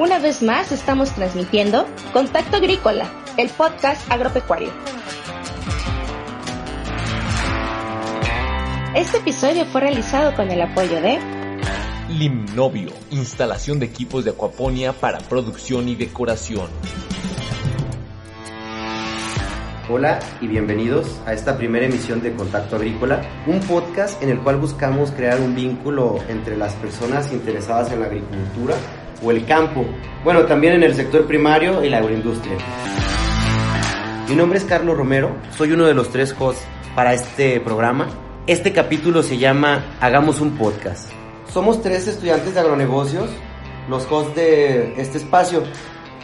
Una vez más estamos transmitiendo Contacto Agrícola, el podcast agropecuario. Este episodio fue realizado con el apoyo de Limnovio, instalación de equipos de acuaponía para producción y decoración. Hola y bienvenidos a esta primera emisión de Contacto Agrícola, un podcast en el cual buscamos crear un vínculo entre las personas interesadas en la agricultura o el campo, bueno, también en el sector primario y la agroindustria. Mi nombre es Carlos Romero, soy uno de los tres hosts para este programa. Este capítulo se llama Hagamos un podcast. Somos tres estudiantes de agronegocios, los hosts de este espacio,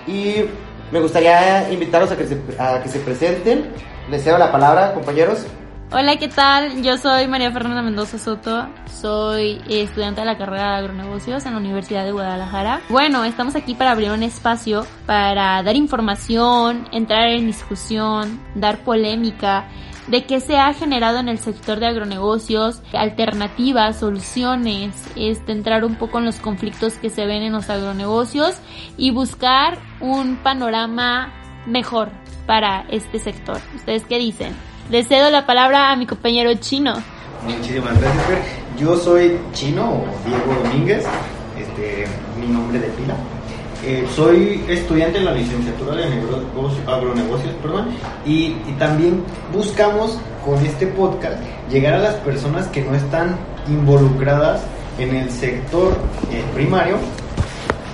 y me gustaría invitarlos a que se, a que se presenten. Les cedo la palabra, compañeros. Hola, ¿qué tal? Yo soy María Fernanda Mendoza Soto, soy estudiante de la carrera de agronegocios en la Universidad de Guadalajara. Bueno, estamos aquí para abrir un espacio para dar información, entrar en discusión, dar polémica de qué se ha generado en el sector de agronegocios, alternativas, soluciones, este, entrar un poco en los conflictos que se ven en los agronegocios y buscar un panorama mejor para este sector. ¿Ustedes qué dicen? Le cedo la palabra a mi compañero chino. Muchísimas gracias, Fer. Yo soy chino o Diego Domínguez, este, mi nombre de pila. Eh, soy estudiante en la licenciatura de negocios, agronegocios perdón, y, y, también buscamos con este podcast llegar a las personas que no están involucradas en el sector eh, primario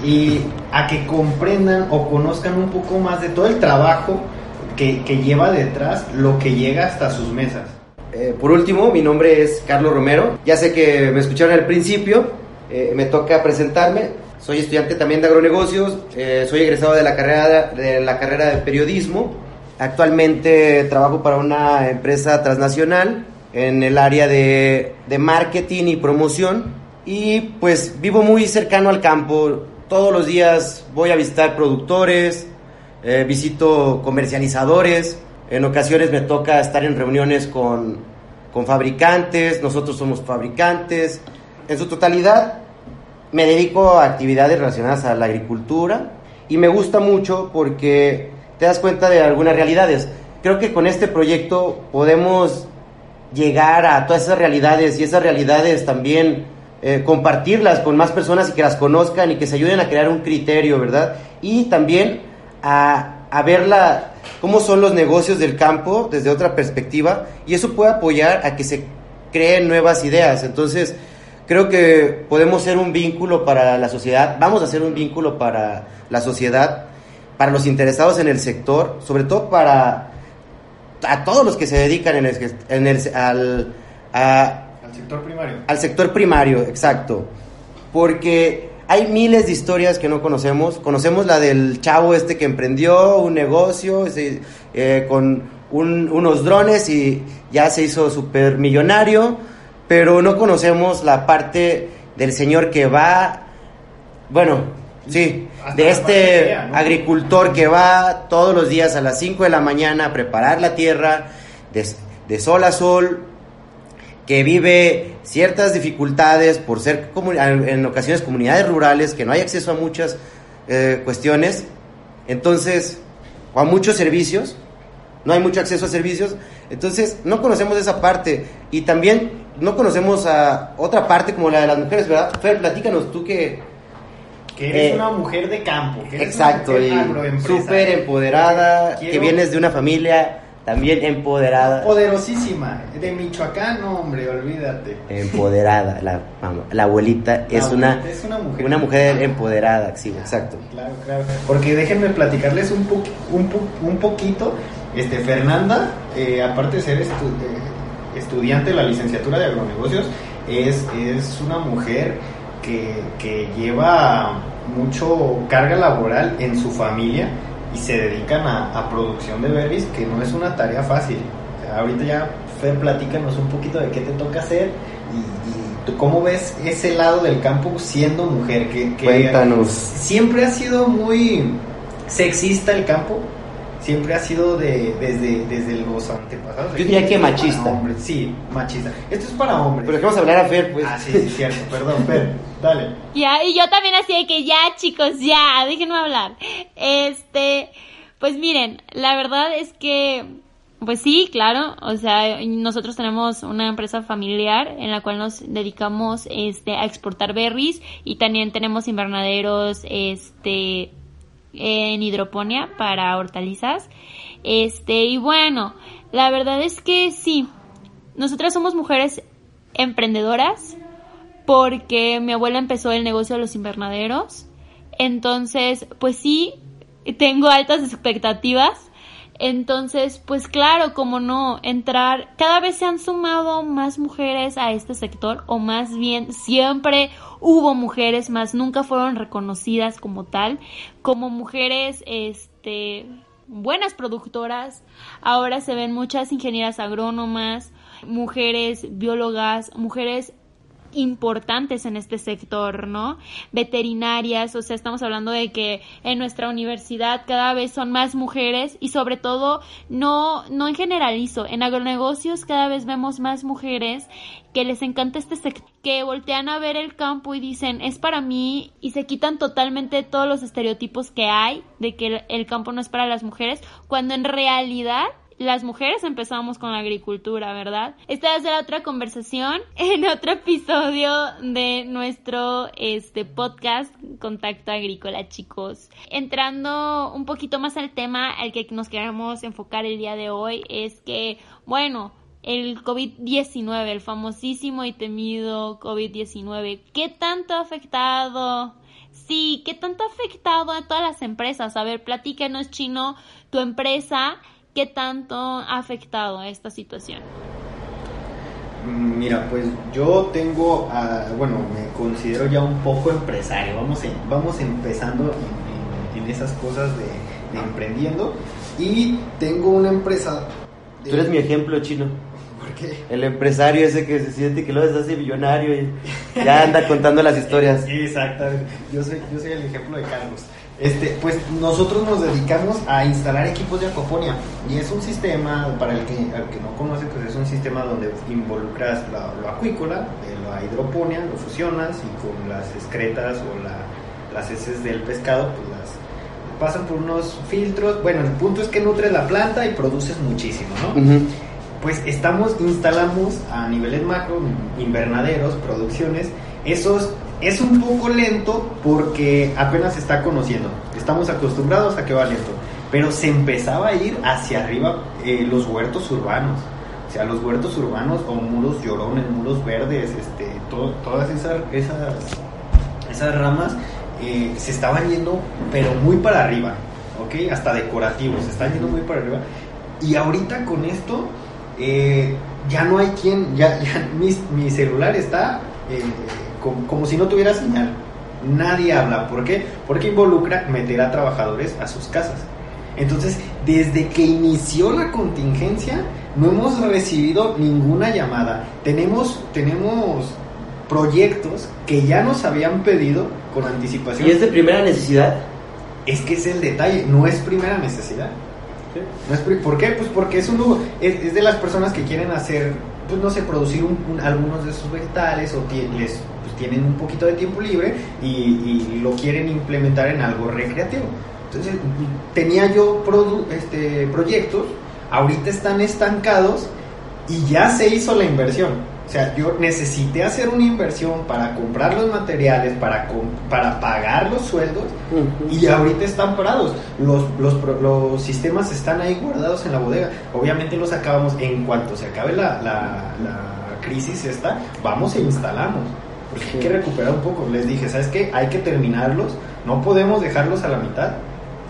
y a que comprendan o conozcan un poco más de todo el trabajo que, lleva detrás lo que llega hasta sus mesas. Eh, por último, mi nombre es Carlos Romero. Ya sé que me escucharon al principio, eh, me toca presentarme. Soy estudiante también de agronegocios, eh, soy egresado de la, carrera de la carrera de periodismo. Actualmente trabajo para una empresa transnacional en el área de marketing y promoción. Y pues vivo muy cercano al campo. Todos los días voy a visitar productores, eh, visito comercializadores, en ocasiones me toca estar en reuniones con, con, fabricantes, nosotros somos fabricantes. En su totalidad me dedico a actividades relacionadas a la agricultura y me gusta mucho porque te das cuenta de algunas realidades. Creo que con este proyecto podemos llegar a todas esas realidades y esas realidades también eh, compartirlas con más personas y que las conozcan y que se ayuden a crear un criterio, ¿verdad? Y también a, a ver la, cómo son los negocios del campo desde otra perspectiva y eso puede apoyar a que se creen nuevas ideas. Entonces, creo que podemos ser un vínculo para la sociedad, vamos a ser un vínculo para la sociedad, para los interesados en el sector, sobre todo para a todos los que se dedican en el, en el al, a, al sector primario. Al sector primario, exacto. Porque hay miles de historias que no conocemos. Conocemos la del chavo este que emprendió un negocio eh, con un, unos drones y ya se hizo súper millonario, pero no conocemos la parte del señor que va, bueno, sí, Hasta de este idea, ¿no? agricultor que va todos los días a las 5 de la mañana a preparar la tierra de, de sol a sol, que vive ciertas dificultades por ser en ocasiones comunidades rurales, que no hay acceso a muchas eh, cuestiones, entonces, o a muchos servicios, no hay mucho acceso a servicios, entonces no conocemos esa parte y también no conocemos a otra parte como la de las mujeres, ¿verdad? Fer, platícanos tú que... Que eres eh, una mujer de campo. Que eres exacto, una y súper empoderada, Quiero... que vienes de una familia también empoderada. Poderosísima. De Michoacán, no, hombre, olvídate. Empoderada. La, la abuelita la es, abuelita una, es una mujer. Una mujer empoderada, sí, exacto. Claro, claro. Porque déjenme platicarles un, po un, po un poquito. Este, Fernanda, eh, aparte de ser estu de, estudiante de la licenciatura de agronegocios, es, es una mujer que, que lleva mucho carga laboral en su familia y se dedican a, a producción de berries, que no es una tarea fácil. O sea, ahorita ya, Fer, platícanos un poquito de qué te toca hacer y, y tú cómo ves ese lado del campo siendo mujer. Que, que Cuéntanos. Siempre ha sido muy sexista el campo. Siempre ha sido de, desde, desde los antepasados. Yo diría que machista. hombres, Sí, machista. Esto es para hombres. Pero dejemos hablar a Fer, pues. Ah, sí, sí, cierto. Perdón, Fer. Dale. Ya, y yo también así de que ya, chicos, ya, déjenme hablar. Este, pues miren, la verdad es que, pues sí, claro, o sea, nosotros tenemos una empresa familiar en la cual nos dedicamos, este, a exportar berries y también tenemos invernaderos, este, en hidroponía para hortalizas. Este, y bueno, la verdad es que sí, nosotras somos mujeres emprendedoras porque mi abuela empezó el negocio de los invernaderos. Entonces, pues sí, tengo altas expectativas. Entonces, pues claro, como no, entrar, cada vez se han sumado más mujeres a este sector, o más bien siempre hubo mujeres, más nunca fueron reconocidas como tal, como mujeres, este, buenas productoras. Ahora se ven muchas ingenieras agrónomas, mujeres biólogas, mujeres importantes en este sector, ¿no? Veterinarias, o sea, estamos hablando de que en nuestra universidad cada vez son más mujeres y sobre todo no no en generalizo, en agronegocios cada vez vemos más mujeres que les encanta este sector, que voltean a ver el campo y dicen, es para mí y se quitan totalmente todos los estereotipos que hay de que el, el campo no es para las mujeres, cuando en realidad las mujeres empezamos con la agricultura, ¿verdad? Esta va a ser otra conversación en otro episodio de nuestro este podcast Contacto Agrícola, chicos. Entrando un poquito más al tema al que nos queremos enfocar el día de hoy es que, bueno, el COVID-19, el famosísimo y temido COVID-19, ¿qué tanto ha afectado? Sí, ¿qué tanto ha afectado a todas las empresas? A ver, platícanos, Chino, tu empresa ¿Qué tanto ha afectado esta situación? Mira, pues yo tengo, uh, bueno, me considero ya un poco empresario, vamos, en, vamos empezando en, en, en esas cosas de, de, emprendiendo y tengo una empresa... De... Tú eres mi ejemplo, chino. ¿Por qué? El empresario ese que se siente que luego se hace millonario y ya anda contando las historias. Exactamente, yo soy, yo soy el ejemplo de Carlos. Este, pues nosotros nos dedicamos a instalar equipos de acuaponia y es un sistema, para el que, el que no conoce, pues es un sistema donde involucras la, lo acuícola, eh, la hidroponía, lo fusionas y con las excretas o la, las heces del pescado, pues las pasan por unos filtros. Bueno, el punto es que nutres la planta y produces muchísimo, ¿no? Uh -huh. Pues estamos, instalamos a niveles macro, invernaderos, producciones, esos es un poco lento porque apenas se está conociendo. Estamos acostumbrados a que va lento. Pero se empezaba a ir hacia arriba eh, los huertos urbanos. O sea, los huertos urbanos o muros llorones, muros verdes, este, todas esas, esas, ramas eh, se estaban yendo, pero muy para arriba. ¿Ok? Hasta decorativos, se están yendo muy para arriba. Y ahorita con esto, eh, ya no hay quien, ya, ya mi celular está como, como, si no tuviera señal. Nadie habla. ¿Por qué? Porque involucra meter a trabajadores a sus casas. Entonces, desde que inició la contingencia, no hemos recibido ninguna llamada. Tenemos, tenemos proyectos que ya nos habían pedido con anticipación. ¿Y es de primera necesidad? Es que es el detalle, no es primera necesidad. No es, ¿Por qué? Pues porque es, un, es, es, de las personas que quieren hacer, pues no sé, producir un, un, algunos de sus vegetales o les, tienen un poquito de tiempo libre y, y, lo quieren implementar en algo recreativo. Entonces, tenía yo produ, este, proyectos, ahorita están estancados y ya se hizo la inversión. O sea, yo necesité hacer una inversión para comprar los materiales, para, para pagar los sueldos uh -huh. y ahorita están parados. Los, los, los, sistemas están ahí guardados en la bodega. Obviamente los acabamos, en cuanto se acabe la, la, la crisis esta, vamos e instalamos. Porque hay que recuperar un poco. Les dije, ¿sabes qué? Hay que terminarlos. No podemos dejarlos a la mitad.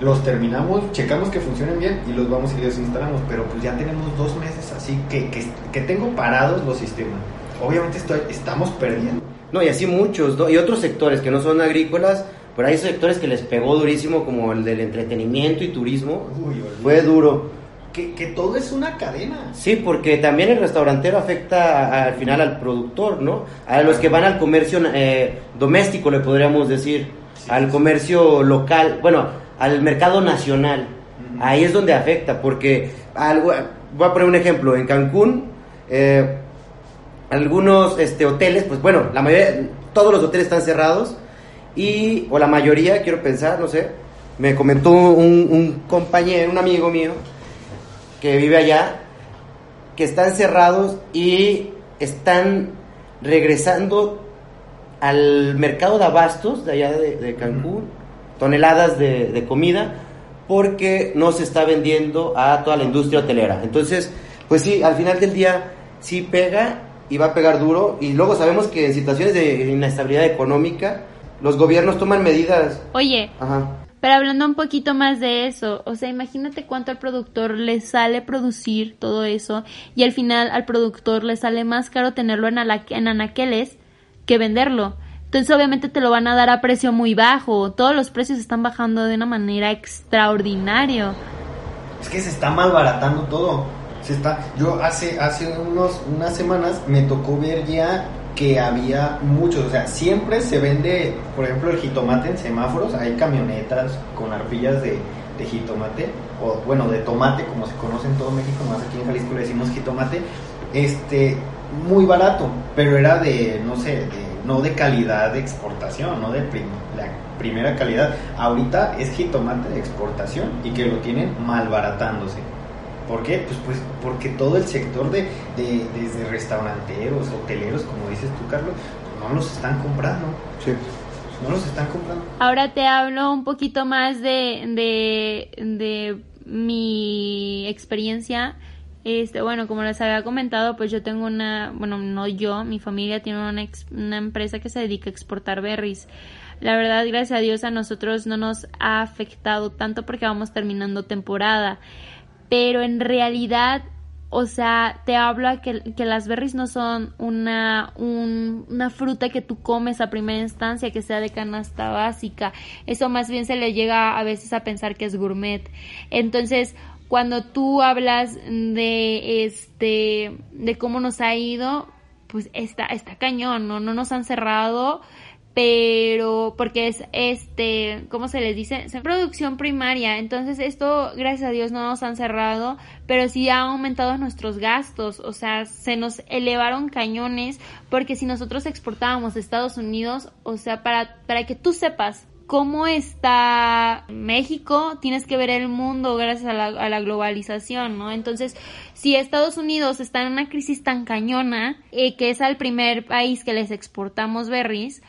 Los terminamos, checamos que funcionen bien y los vamos y los instalamos. Pero pues ya tenemos dos meses así que, que, que tengo parados los sistemas. Obviamente estoy, estamos perdiendo. No, y así muchos, ¿no? Y otros sectores que no son agrícolas, pero hay sectores que les pegó durísimo, como el del entretenimiento y turismo. Uy. Fue duro. Que, que todo es una cadena. Sí, porque también el restaurantero afecta al final al productor, ¿no? A los que van al comercio eh, doméstico, le podríamos decir, al comercio local, bueno, al mercado nacional. Ahí es donde afecta, porque algo, voy a poner un ejemplo, en Cancún, eh, algunos este, hoteles, pues bueno, la mayoría, todos los hoteles están cerrados y, o la mayoría, quiero pensar, no sé, me comentó un, un compañero, un amigo mío, que vive allá, que están cerrados y están regresando al mercado de abastos de allá de, de Cancún, toneladas de, de comida, porque no se está vendiendo a toda la industria hotelera. Entonces, pues sí, al final del día sí pega y va a pegar duro. Y luego sabemos que en situaciones de inestabilidad económica, los gobiernos toman medidas. Oye, Ajá. Pero hablando un poquito más de eso, o sea, imagínate cuánto al productor le sale producir todo eso y al final al productor le sale más caro tenerlo en, en anaqueles que venderlo. Entonces obviamente te lo van a dar a precio muy bajo. Todos los precios están bajando de una manera extraordinaria. Es que se está malbaratando todo. Se está, yo hace, hace unos, unas semanas me tocó ver ya que había muchos, o sea, siempre se vende, por ejemplo, el jitomate en semáforos, hay camionetas con arpillas de, jitomate, o bueno, de tomate, como se conoce en todo México, más aquí en Jalisco le decimos jitomate, este, muy barato, pero era de, no sé, de, no de calidad de exportación, no de la primera calidad. Ahorita es jitomate de exportación y que lo tienen malbaratándose. ¿Por qué? Pues, pues porque todo el sector de, de- desde restauranteros, hoteleros, como dices tú, Carlos, pues no los están comprando. Sí. No los están comprando. Ahora te hablo un poquito más de, de, de mi experiencia. Este, bueno, como les había comentado, pues yo tengo una, bueno, no yo, mi familia tiene una, ex- una empresa que se dedica a exportar berries. La verdad, gracias a Dios a nosotros no nos ha afectado tanto porque vamos terminando temporada. Pero en realidad, o sea, te habla que, que las berries no son una, un- una fruta que tú comes a primera instancia, que sea de canasta básica. Eso más bien se le llega a veces a pensar que es gourmet. Entonces, cuando tú hablas de este, de cómo nos ha ido, pues está, está cañón, ¿no? No nos han cerrado, pero porque es este, ¿cómo se les dice? Producción primaria. Entonces esto, gracias a Dios, no nos han cerrado, pero sí ha aumentado nuestros gastos. O sea, se nos elevaron cañones porque si nosotros exportábamos a Estados Unidos, o sea, para, para que tú sepas cómo está México, tienes que ver el mundo gracias a la, globalización, ¿no? Entonces, si Estados Unidos está en una crisis tan cañona, eh, que es al primer país que les exportamos berries,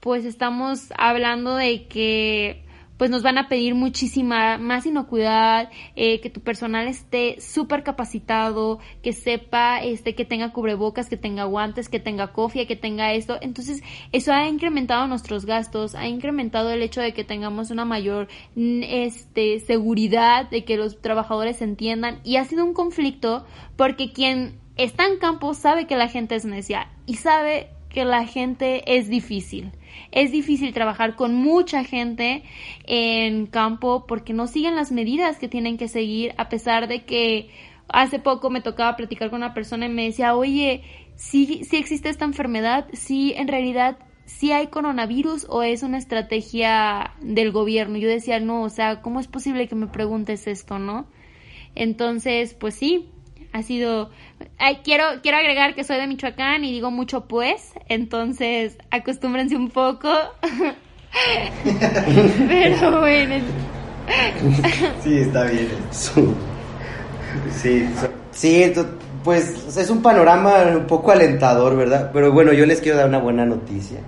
pues estamos hablando de que pues nos van a pedir muchísima más inocuidad, eh, que tu personal esté súper capacitado, que sepa, este, que tenga cubrebocas, que tenga guantes, que tenga cofia, que tenga esto. Entonces, eso ha incrementado nuestros gastos, ha incrementado el hecho de que tengamos una mayor, mm, este, seguridad, de que los trabajadores entiendan. Y ha sido un conflicto porque quien está en campo sabe que la gente es necia y sabe que la gente es difícil. Es difícil trabajar con mucha gente en campo porque no siguen las medidas que tienen que seguir a pesar de que hace poco me tocaba platicar con una persona y me decía, oye, sí, existe esta enfermedad, sí en realidad sí hay coronavirus o es una estrategia del gobierno. Yo decía, no, o sea, ¿cómo es posible que me preguntes esto, no? Entonces, pues sí, ha sido Ay, quiero quiero agregar que soy de Michoacán y digo mucho pues entonces acostúmbrense un poco pero bueno Sí, está bien. Sí, so- Sí, pues es un panorama un poco alentador, ¿verdad? Pero bueno, yo les quiero dar una buena noticia.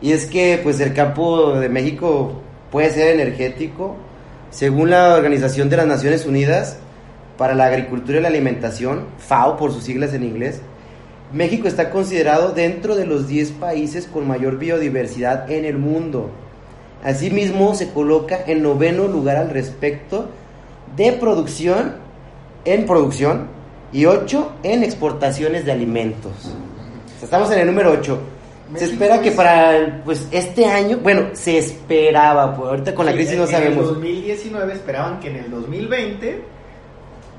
Y es que pues el campo de México puede ser energético. Según la Organización de las Naciones Unidas para la Agricultura y la Alimentación, FAO por sus siglas en inglés, México está considerado dentro de los 10 países con mayor biodiversidad en el mundo. Asimismo, se coloca en noveno lugar al respecto de producción, en producción, y 8 en exportaciones de alimentos. O sea, estamos en el número 8. Se espera que para pues este año, bueno, se esperaba, pues ahorita con la crisis en- no En sabemos. el 2019 esperaban que en el 2020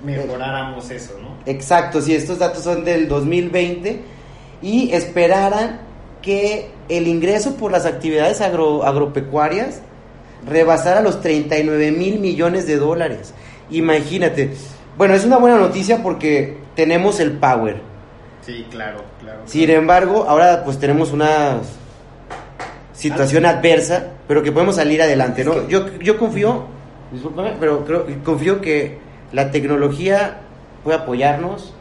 mejoráramos eso, ¿no? Exacto, sí, estos datos son del 2020 y esperaran que el ingreso por las actividades agro- agropecuarias rebasara los 39 mil millones de dólares. Imagínate. Bueno, es una buena noticia porque tenemos el power. Sí, claro, claro. Sin embargo, ahora pues tenemos una situación adversa, pero que podemos salir adelante, ¿no? Yo, yo confío, discúlpame, pero creo, confío que la tecnología puede apoyarnos,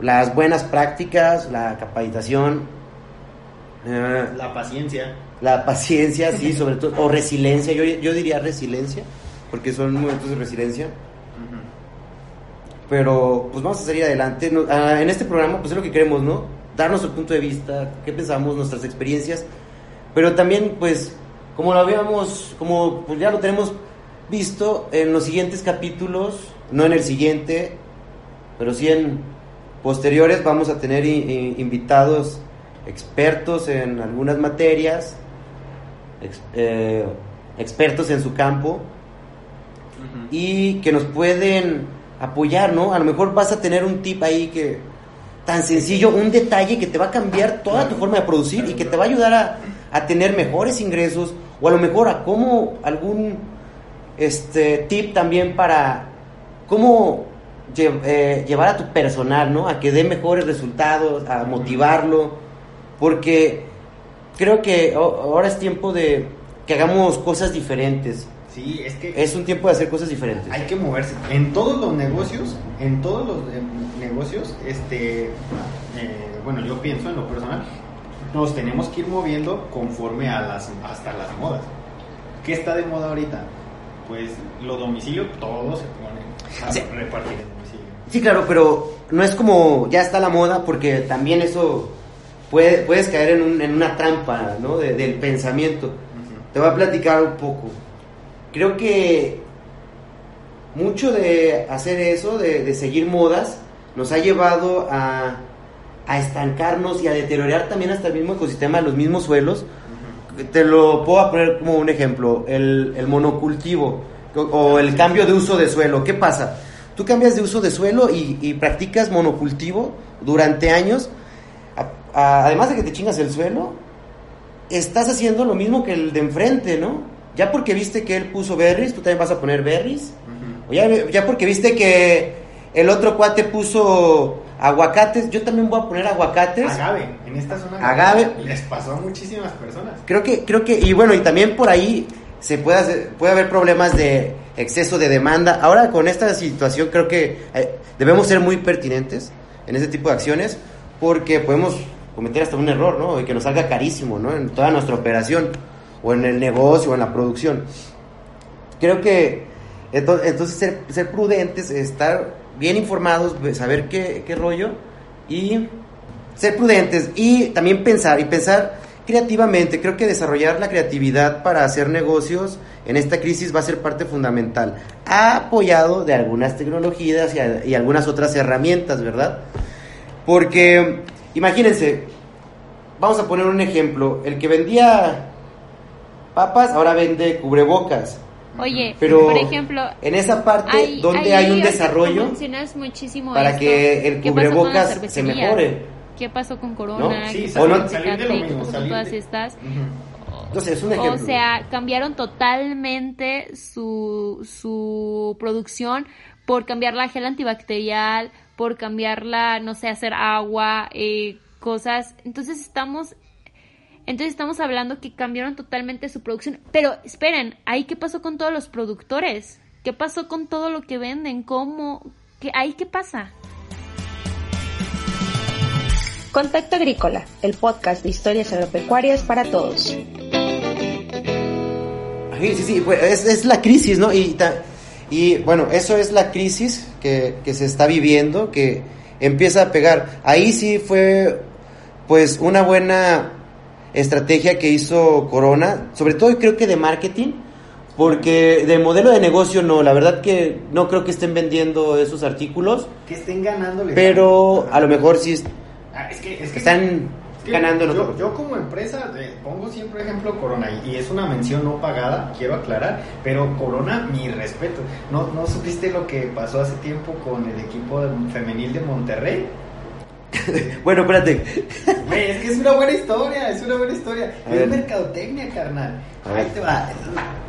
las buenas prácticas, la capacitación, eh, La paciencia. la paciencia, sí, sobre todo, o resiliencia, yo, yo diría resiliencia, porque son momentos de resiliencia. Pero pues vamos a salir adelante. Ah, en este programa pues es lo que queremos, ¿no? Dar nuestro punto de vista, qué pensamos, nuestras experiencias. Pero también pues como lo habíamos, como pues, ya lo tenemos visto en los siguientes capítulos, no en el siguiente, pero sí en posteriores vamos a tener invitados expertos en algunas materias, ex- eh, expertos en su campo y que nos pueden apoyar, ¿no? A lo mejor vas a tener un tip ahí que tan sencillo, un detalle que te va a cambiar toda tu forma de producir y que te va a ayudar a, a tener mejores ingresos o a lo mejor a cómo algún este tip también para cómo lle- eh, llevar a tu personal, ¿no? A que dé mejores resultados, a motivarlo, porque creo que ahora es tiempo de que hagamos cosas diferentes. Sí, es que Es un tiempo de hacer cosas diferentes. hay que moverse. En todos los negocios, en todos los eh, negocios, este, eh, bueno, yo pienso en lo personal, nos tenemos que ir moviendo conforme a las, hasta las modas. ¿Qué está de moda ahorita? Pues los domicilios, todos se ponen a Sí. repartir el domicilio. Sí, claro, pero no es como ya está la moda, porque también eso puede, puedes caer en, un- en una trampa, ¿no? De- del pensamiento. Te voy a platicar un poco. Creo que mucho de hacer eso, de, de seguir modas, nos ha llevado a, a estancarnos y a deteriorar también hasta el mismo ecosistema, los mismos suelos. Te lo puedo poner como un ejemplo, el, el monocultivo o, o el cambio de uso de suelo. ¿Qué pasa? Tú cambias de uso de suelo y, y practicas monocultivo durante años, a- a- además de que te chingas el suelo, estás haciendo lo mismo que el de enfrente, ¿no? Ya porque viste que él puso berries, tú también vas a poner berries. O ya, ya porque viste que el otro cuate puso aguacates, yo también voy a poner aguacates. Agave, en esta zona Agave. les pasó a muchísimas personas. Creo que, creo que, y bueno, y también por ahí se puede hacer- puede haber problemas de exceso de demanda. Ahora con esta situación creo que eh, debemos ser muy pertinentes en ese tipo de acciones porque podemos cometer hasta un error, ¿no? Y que nos salga carísimo, ¿no? En toda nuestra operación o en el negocio o en la producción. Creo que ento- entonces ser, ser prudentes, estar bien informados, saber qué, qué rollo y ser prudentes y también pensar y pensar creativamente. Creo que desarrollar la creatividad para hacer negocios en esta crisis va a ser parte fundamental, apoyado de algunas tecnologías y, y algunas otras herramientas, ¿verdad? Porque imagínense, vamos a poner un ejemplo, el que vendía papas ahora vende cubrebocas. Oye, Pero por ejemplo, en esa parte hay, donde hay un desarrollo muchísimo para esto. que el ¿Qué pasó con cubrebocas se mejore. ¿Qué pasó con Corona? ¿No? Sí, ¿Qué salir- pasó con todas de- estas? Ujú. Entonces, es un ejemplo. O sea, cambiaron totalmente su, su producción por cambiar la gel antibacterial, por cambiarla, no sé, hacer agua, eh, cosas. Entonces estamos, entonces estamos hablando que cambiaron totalmente su producción. Pero esperen, ¿ahí qué pasó con todos los productores? ¿Qué pasó con todo lo que venden? ¿Cómo? ¿Qué, ¿Ahí qué pasa? Contacto Agrícola, el podcast de historias agropecuarias para todos. Sí, sí, sí, pues, es, es la crisis, ¿no? Y bueno, eso es la crisis que, que se está viviendo, que empieza a pegar. Ahí sí fue, pues, una buena estrategia que hizo Corona, sobre todo creo que de marketing, porque de modelo de negocio no, la verdad que no creo que estén vendiendo esos artículos, Que estén ganándole. pero a lo mejor sí es- Ah, es que, es que están Que ganando yo, yo como empresa eh, pongo siempre ejemplo Corona y, es una mención no pagada, quiero aclarar, pero Corona, mi respeto. ¿No, ¿No supiste lo que pasó hace tiempo con el equipo femenil de Monterrey? Bueno, espérate. Güey, es que es una buena historia, es una buena historia. A Es ver. mercadotecnia, carnal. A ver. Ahí te va.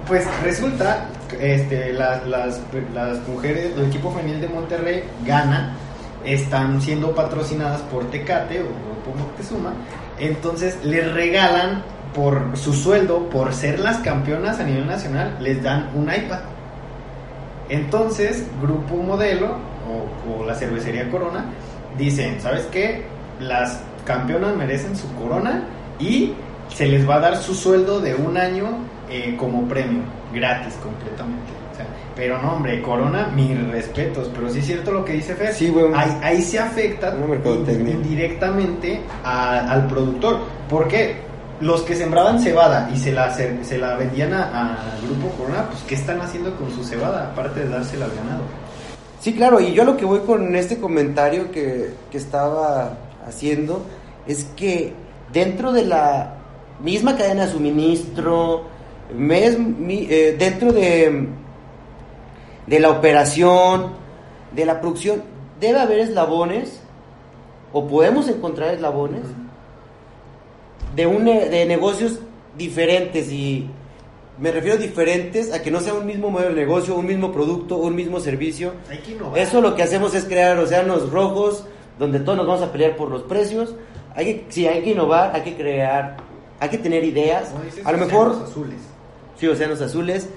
Pues resulta, este, las, las, las mujeres, el equipo femenil de Monterrey gana, están siendo patrocinadas por Tecate o Grupo Moctezuma, entonces les regalan por su sueldo, por ser las campeonas a nivel nacional, les dan un iPad. Entonces, Grupo Modelo o, o la cervecería Corona dicen, ¿sabes qué? Las campeonas merecen su corona y se les va a dar su sueldo de un año eh, como premio, gratis completamente. O sea, pero no, hombre, Corona, mis respetos, pero sí es cierto lo que dice Fer. Sí, güey. Ahí, ahí se afecta a- al productor. porque Los que sembraban cebada y se la, se, se la vendían a- al grupo Corona, pues ¿qué están haciendo con su cebada? Aparte de dársela al ganado. Sí, claro, y yo lo que voy con este comentario que, que estaba haciendo es que dentro de la misma cadena de suministro, mes- mi- eh, dentro de, de la operación, de la producción, debe haber eslabones, o podemos encontrar eslabones, de, un, ne- de negocios diferentes y me refiero diferentes a que no sea un mismo modelo de negocio, un mismo producto, un mismo servicio. Hay que innovar. Eso lo que hacemos es crear océanos rojos donde todos nos vamos a pelear por los precios. Hay que, sí, hay que innovar, hay que crear, hay que tener ideas. Dices, A lo mejor, azules. sí, océanos azules.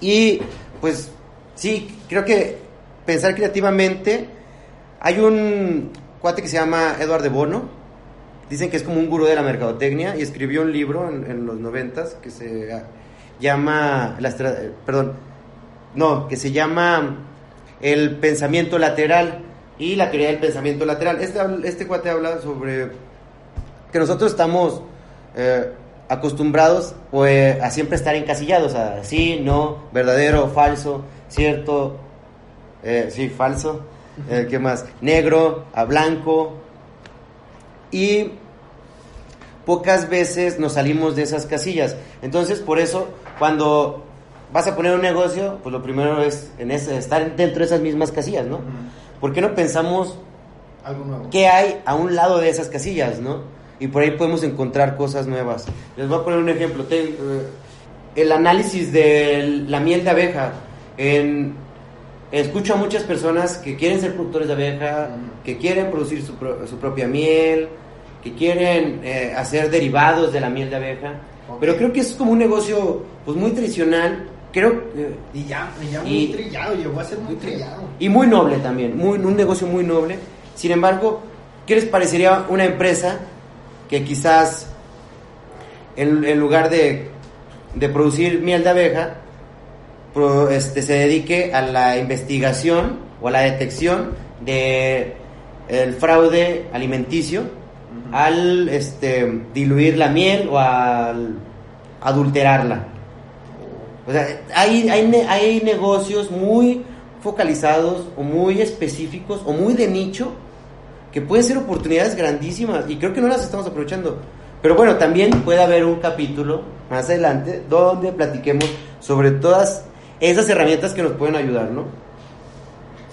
Y pues sí, creo que pensar creativamente. Hay un cuate que se llama Eduardo de Bono. Dicen que es como un gurú de la mercadotecnia y escribió un libro en, los noventas que se llama, la estra- eh, perdón, no, que se llama el pensamiento lateral y la teoría del pensamiento lateral. Este, este cuate habla sobre que nosotros estamos eh, acostumbrados pues, a siempre estar encasillados, a sí, no, verdadero, falso, cierto, eh, sí, falso, eh, ¿qué más? Negro, a blanco. Y pocas veces nos salimos de esas casillas. Entonces, por eso, cuando vas a poner un negocio, pues lo primero es en ese, estar dentro de esas mismas casillas, ¿no? ¿Por qué no pensamos Algo nuevo. qué hay a un lado de esas casillas, ¿no? Y por ahí podemos encontrar cosas nuevas. Les voy a poner un ejemplo. Ten- eh, el análisis de la miel de abeja. En, escucho a muchas personas que quieren ser productores de abeja, que quieren producir su, pro- su propia miel, que quieren eh, hacer derivados de la miel de abeja. Pero creo que es como un negocio pues muy tradicional. Creo que Y ya, ya Y- muy trillado, llegó a ser muy trillado. y muy noble también, muy, un negocio muy noble. Sin embargo, ¿qué les parecería una empresa que quizás en, en lugar de, de producir miel de abeja, pro- este, se dedique a la investigación o a la detección de el fraude alimenticio al este, diluir la miel o al adulterarla? O sea, hay, hay, hay negocios muy focalizados o muy específicos o muy de nicho que pueden ser oportunidades grandísimas y creo que no las estamos aprovechando. Pero bueno, también puede haber un capítulo más adelante donde platiquemos sobre todas esas herramientas que nos pueden ayudar, ¿no?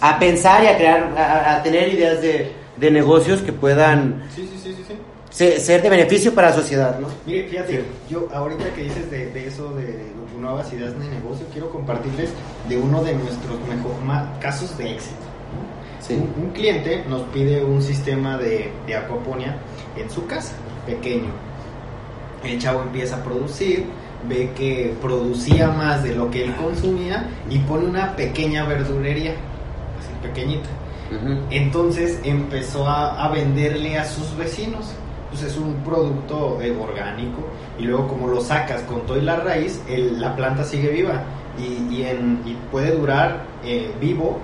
A pensar y a crear, a, a tener ideas de, de negocios que puedan Sí, sí, sí, sí, sí. se- ser de beneficio para la sociedad, ¿no? Mire, fíjate, yo ahorita que dices de, de eso, de, nuevas ideas de negocio, quiero compartirles de uno de nuestros mejor, ma- casos de éxito. ¿no? Sí. Un, un cliente nos pide un sistema de, de acuaponia en su casa, pequeño. El chavo empieza a producir, ve que producía más de lo que él consumía y pone una pequeña verdurería, así pequeñita. Entonces empezó a, a venderle a sus vecinos. Pues es un producto eh, orgánico y luego como lo sacas con todo y la raíz, el- la planta sigue viva y, y en- y puede durar eh, vivo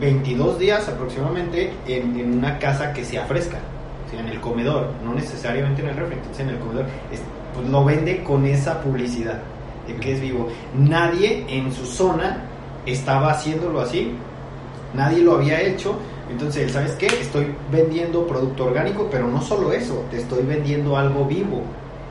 22 días aproximadamente en, en una casa que sea fresca, o sea, en el comedor, no necesariamente en el refri, entonces en el comedor. Es- pues lo vende con esa publicidad de que es vivo. Nadie en su zona estaba haciéndolo así, nadie lo había hecho Entonces, ¿sabes qué? Estoy vendiendo producto orgánico, pero no solo eso, te estoy vendiendo algo vivo.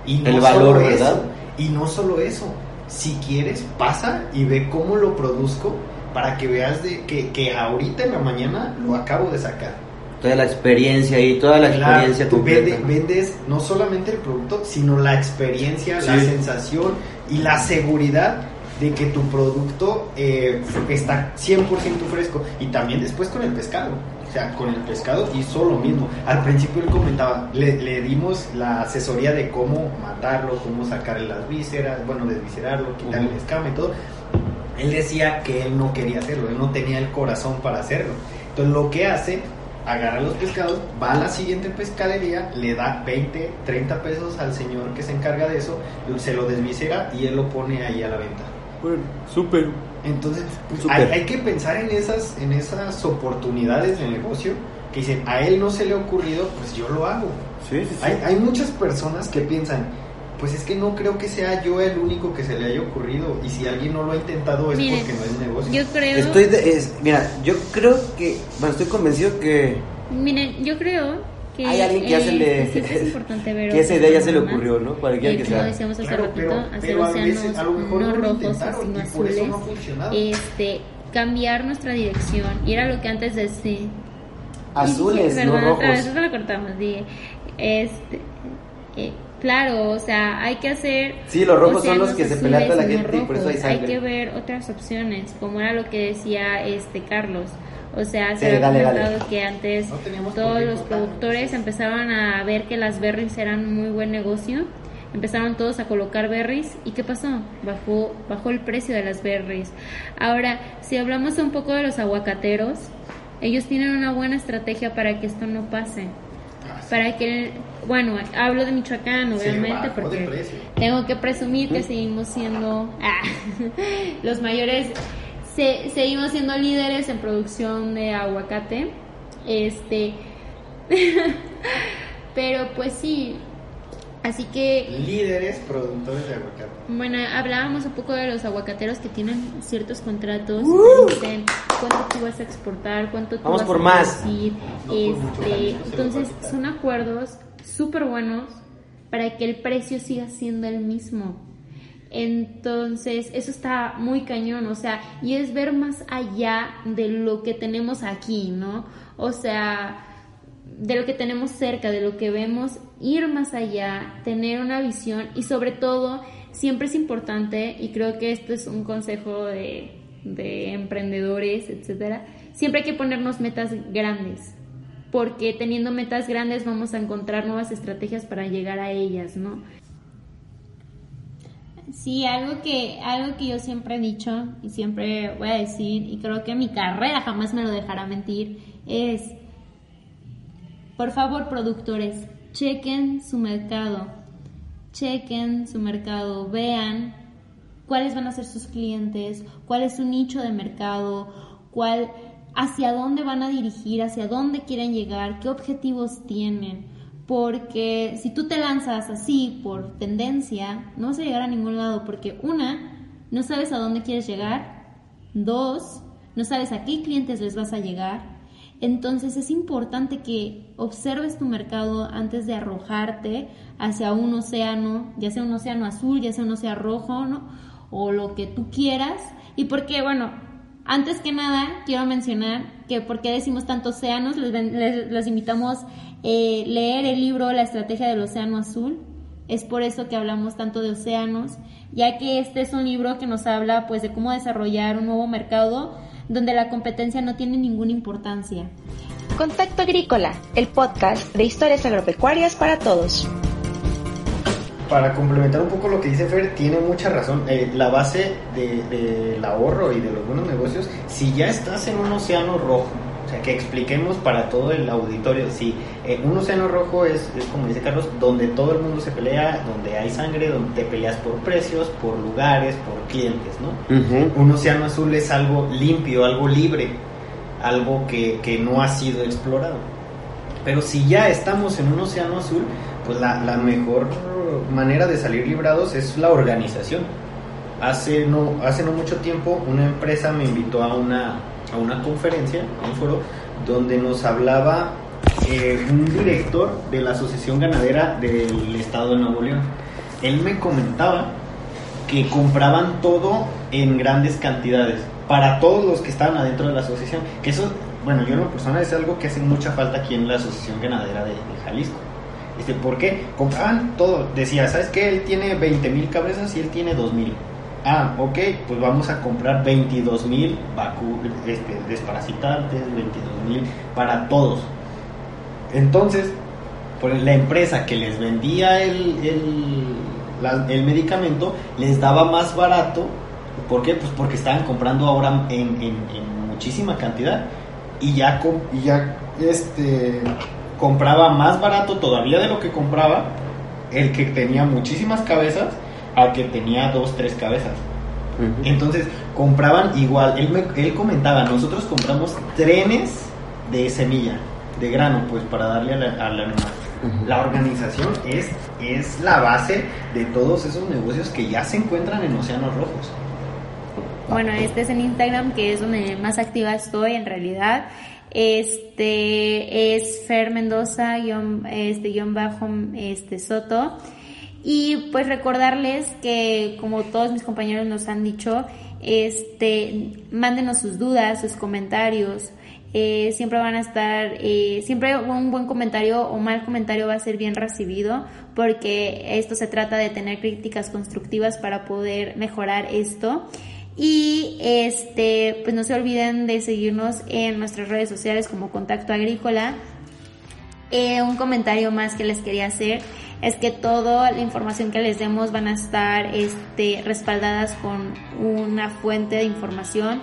Y no El valor, solo ¿verdad? eso, y no solo eso, si quieres, pasa y ve cómo lo produzco para que veas de que, que ahorita en la mañana lo acabo de sacar. Toda la experiencia y toda la Claro, experiencia tú completa. vende- vendes no solamente el producto, sino la experiencia, la Sí. sensación y la seguridad de que tu producto eh, está 100% fresco. Y también después con el pescado. O sea, con el pescado hizo lo mismo. Al principio él comentaba, le, le dimos la asesoría de cómo matarlo, cómo sacarle las vísceras, bueno, desviscerarlo, quitarle la escama y todo. Él decía que él no quería hacerlo, él no tenía el corazón para hacerlo. Entonces lo que hace, agarra los pescados, va a la siguiente pescadería, le da 20, 30 pesos al señor que se encarga de eso, se lo desvisera y él lo pone ahí a la venta. Súper. Entonces, pues, hay, hay que pensar en esas, en esas oportunidades de negocio que dicen, a él no se le ha ocurrido, pues yo lo hago. Sí, sí, sí. Hay, hay muchas personas que piensan, pues es que no creo que sea yo el único que se le haya ocurrido. Y si alguien no lo ha intentado es Miren, porque no es negocio. Yo creo, Estoy de- es- mira, yo creo que, bueno, estoy convencido que, miren, yo creo que Hay alguien que ya se le- sí es importante ver que esa idea ya se le ocurrió, ¿no? Cualquiera Eh, que como sea. decíamos hace Claro, ratito, pero, hacer pero océanos veces, no rojos, sino azules. no ha funcionado. Este, cambiar nuestra dirección. Y era lo que antes decía. Azules, Dije, no perdón, rojos. otra vez, eso lo cortamos. Dije, este, eh, claro, o sea, hay que hacer. Sí, los rojos son los que se pelea toda la gente y por eso hay sangre. que ver otras opciones, como era lo que decía este Carlos. O sea, Sí, se dale. comentado que antes No todos los productores empezaban a ver que las berries eran muy buen negocio. Empezaron todos a colocar berries y ¿qué pasó? Bajó, bajó el precio de las berries. Ahora, si hablamos un poco de los aguacateros, ellos tienen una buena estrategia para que esto no pase. Para que, bueno, hablo de Michoacán, obviamente, porque tengo que presumir que seguimos siendo ah, los mayores, se- seguimos siendo líderes en producción de aguacate. Este, pero pues sí, así que Líderes productores de aguacate. bueno, hablábamos un poco de los aguacateros que tienen ciertos contratos, ¡Uh! que dicen cuánto tú vas a exportar, cuánto tú Vamos vas por a más. producir. No por mucho, este, entonces son acuerdos súper buenos para que el precio siga siendo el mismo. Entonces, eso está muy cañón, o sea, y es ver más allá de lo que tenemos aquí, ¿no? O sea, de lo que tenemos cerca, de lo que vemos, ir más allá, tener una visión y sobre todo, siempre es importante, y creo que esto es un consejo de, de emprendedores, etcétera, siempre hay que ponernos metas grandes, porque teniendo metas grandes vamos a encontrar nuevas estrategias para llegar a ellas, ¿no? Sí, algo que, algo que yo siempre he dicho y siempre voy a decir, y creo que mi carrera jamás me lo dejará mentir, es por favor, productores, chequen su mercado. Chequen su mercado, vean cuáles van a ser sus clientes, cuál es su nicho de mercado, cuál hacia dónde van a dirigir, hacia dónde quieren llegar, qué objetivos tienen. Porque si tú te lanzas así por tendencia, no vas a llegar a ningún lado porque una, no sabes a dónde quieres llegar, dos, no sabes a qué clientes les vas a llegar, entonces es importante que observes tu mercado antes de arrojarte hacia un océano, ya sea un océano azul, ya sea un océano rojo, ¿no? O lo que tú quieras. Y porque, bueno, antes que nada quiero mencionar que por qué decimos tanto océanos, les, les- invitamos a leer el libro La estrategia del océano azul. Es por eso que hablamos tanto de océanos, ya que este es un libro que nos habla pues de cómo desarrollar un nuevo mercado donde la competencia no tiene ninguna importancia. Contacto Agrícola, el podcast de historias agropecuarias para todos. Para complementar un poco lo que dice Fer, tiene mucha razón. Eh, la base de- del ahorro y de los buenos negocios, si ya estás en un océano rojo, o sea, que expliquemos para todo el auditorio, si eh, un océano rojo es, es, como dice Carlos, donde todo el mundo se pelea, donde hay sangre, donde te peleas por precios, por lugares, por clientes, ¿no? Un océano azul es algo limpio, algo libre, algo que, que no ha sido explorado. Pero si ya estamos en un océano azul, pues la, la mejor manera de salir librados es la organización. Hace no, hace no mucho tiempo una empresa me invitó a una, a una conferencia, a un foro, donde nos hablaba eh, un director de la Asociación Ganadera del Estado de Nuevo León. Él me comentaba que compraban todo en grandes cantidades para todos los que estaban adentro de la asociación. Que eso, bueno, yo en lo personal es algo que hace mucha falta aquí en la Asociación Ganadera de, Jalisco. Este, ¿Por qué? Compraban todo. Decía, ¿sabes qué? Él tiene 20 mil cabezas y él tiene 2 mil. Ah, ok, pues vamos a comprar 22 mil este, desparasitantes, 22 mil para todos. Entonces, pues la empresa que les vendía el, el, la- el medicamento les daba más barato. ¿Por qué? Pues porque estaban comprando ahora en, en- en muchísima cantidad. Y ya, y ya este, compraba más barato todavía de lo que compraba el que tenía muchísimas cabezas al que tenía dos, tres cabezas. Entonces compraban igual, él, me- él comentaba, nosotros compramos trenes de semilla, de grano, pues para darle a la- al animal. La organización es, es la base de todos esos negocios que ya se encuentran en océanos rojos. Bueno, este es en Instagram, que es donde más activa estoy en realidad. Este es Fer Mendoza, guion, este, guion bajo, este, Soto. Y pues recordarles que, como todos mis compañeros nos han dicho, este, mándenos sus dudas, sus comentarios. Eh, siempre van a estar, eh, siempre un buen comentario o mal comentario va a ser bien recibido porque esto se trata de tener críticas constructivas para poder mejorar esto. Y este, pues no se olviden de seguirnos en nuestras redes sociales como Contacto Agrícola. Eh, un comentario más que les quería hacer es que toda la información que les demos van a estar este, respaldadas con una fuente de información.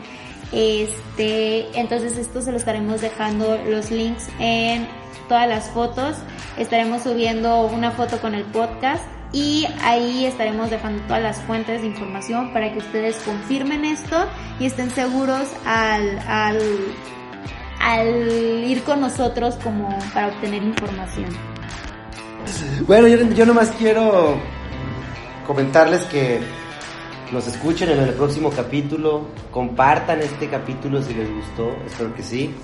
Este, entonces esto se lo estaremos dejando los links en todas las fotos. Estaremos subiendo una foto con el podcast y ahí estaremos dejando todas las fuentes de información para que ustedes confirmen esto y estén seguros al, al, ir con nosotros como para obtener información. Bueno, yo, yo nomás quiero comentarles que nos escuchen en el próximo capítulo, compartan este capítulo si les gustó, espero que sí.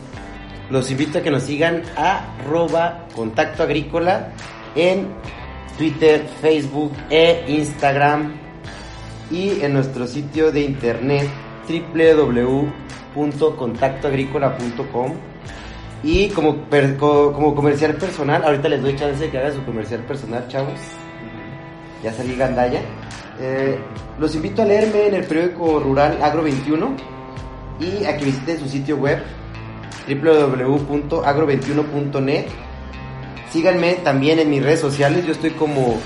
Los invito a que nos sigan a arroba contacto agrícola en Twitter, Facebook e Instagram y en nuestro sitio de internet www.contactoagrícola.com y como, per- co- como comercial personal, ahorita les doy chance de que hagan su comercial personal, chavos. Ya salí gandalla. Eh, los invito a leerme en el periódico rural Agro 21 y a que visiten su sitio web www.agro21.net. Síganme también en mis redes sociales, yo estoy como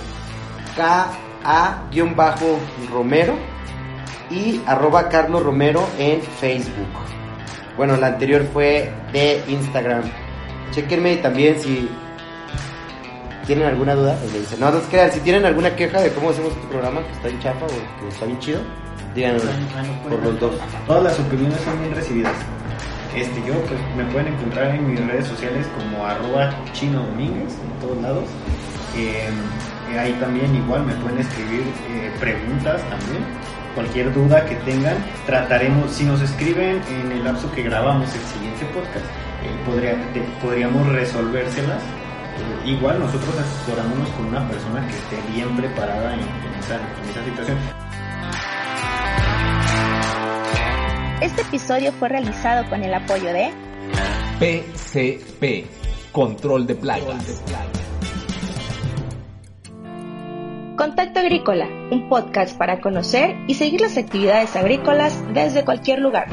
KA-Romero y arroba Carlos Romero en Facebook. Bueno, la anterior fue de Instagram. Chequenme también si tienen alguna duda. pues me dicen, no, no se crean, si tienen alguna queja de cómo hacemos este programa, que está bien chafa o que está bien chido, díganlo por los dos. Todas las opiniones son bien recibidas. Este, yo pues, me pueden encontrar en mis redes sociales como arroba chino domínguez en todos lados. Eh, eh, ahí también igual me pueden escribir eh, preguntas también. Cualquier duda que tengan, trataremos, si nos escriben en el lapso que grabamos el siguiente podcast, eh, podría, de- podríamos resolvérselas. Igual nosotros asesorándonos con una persona que esté bien preparada en, en esa, en esa situación. Este episodio fue realizado con el apoyo de PCP, control de plagas. Contacto Agrícola, un podcast para conocer y seguir las actividades agrícolas desde cualquier lugar.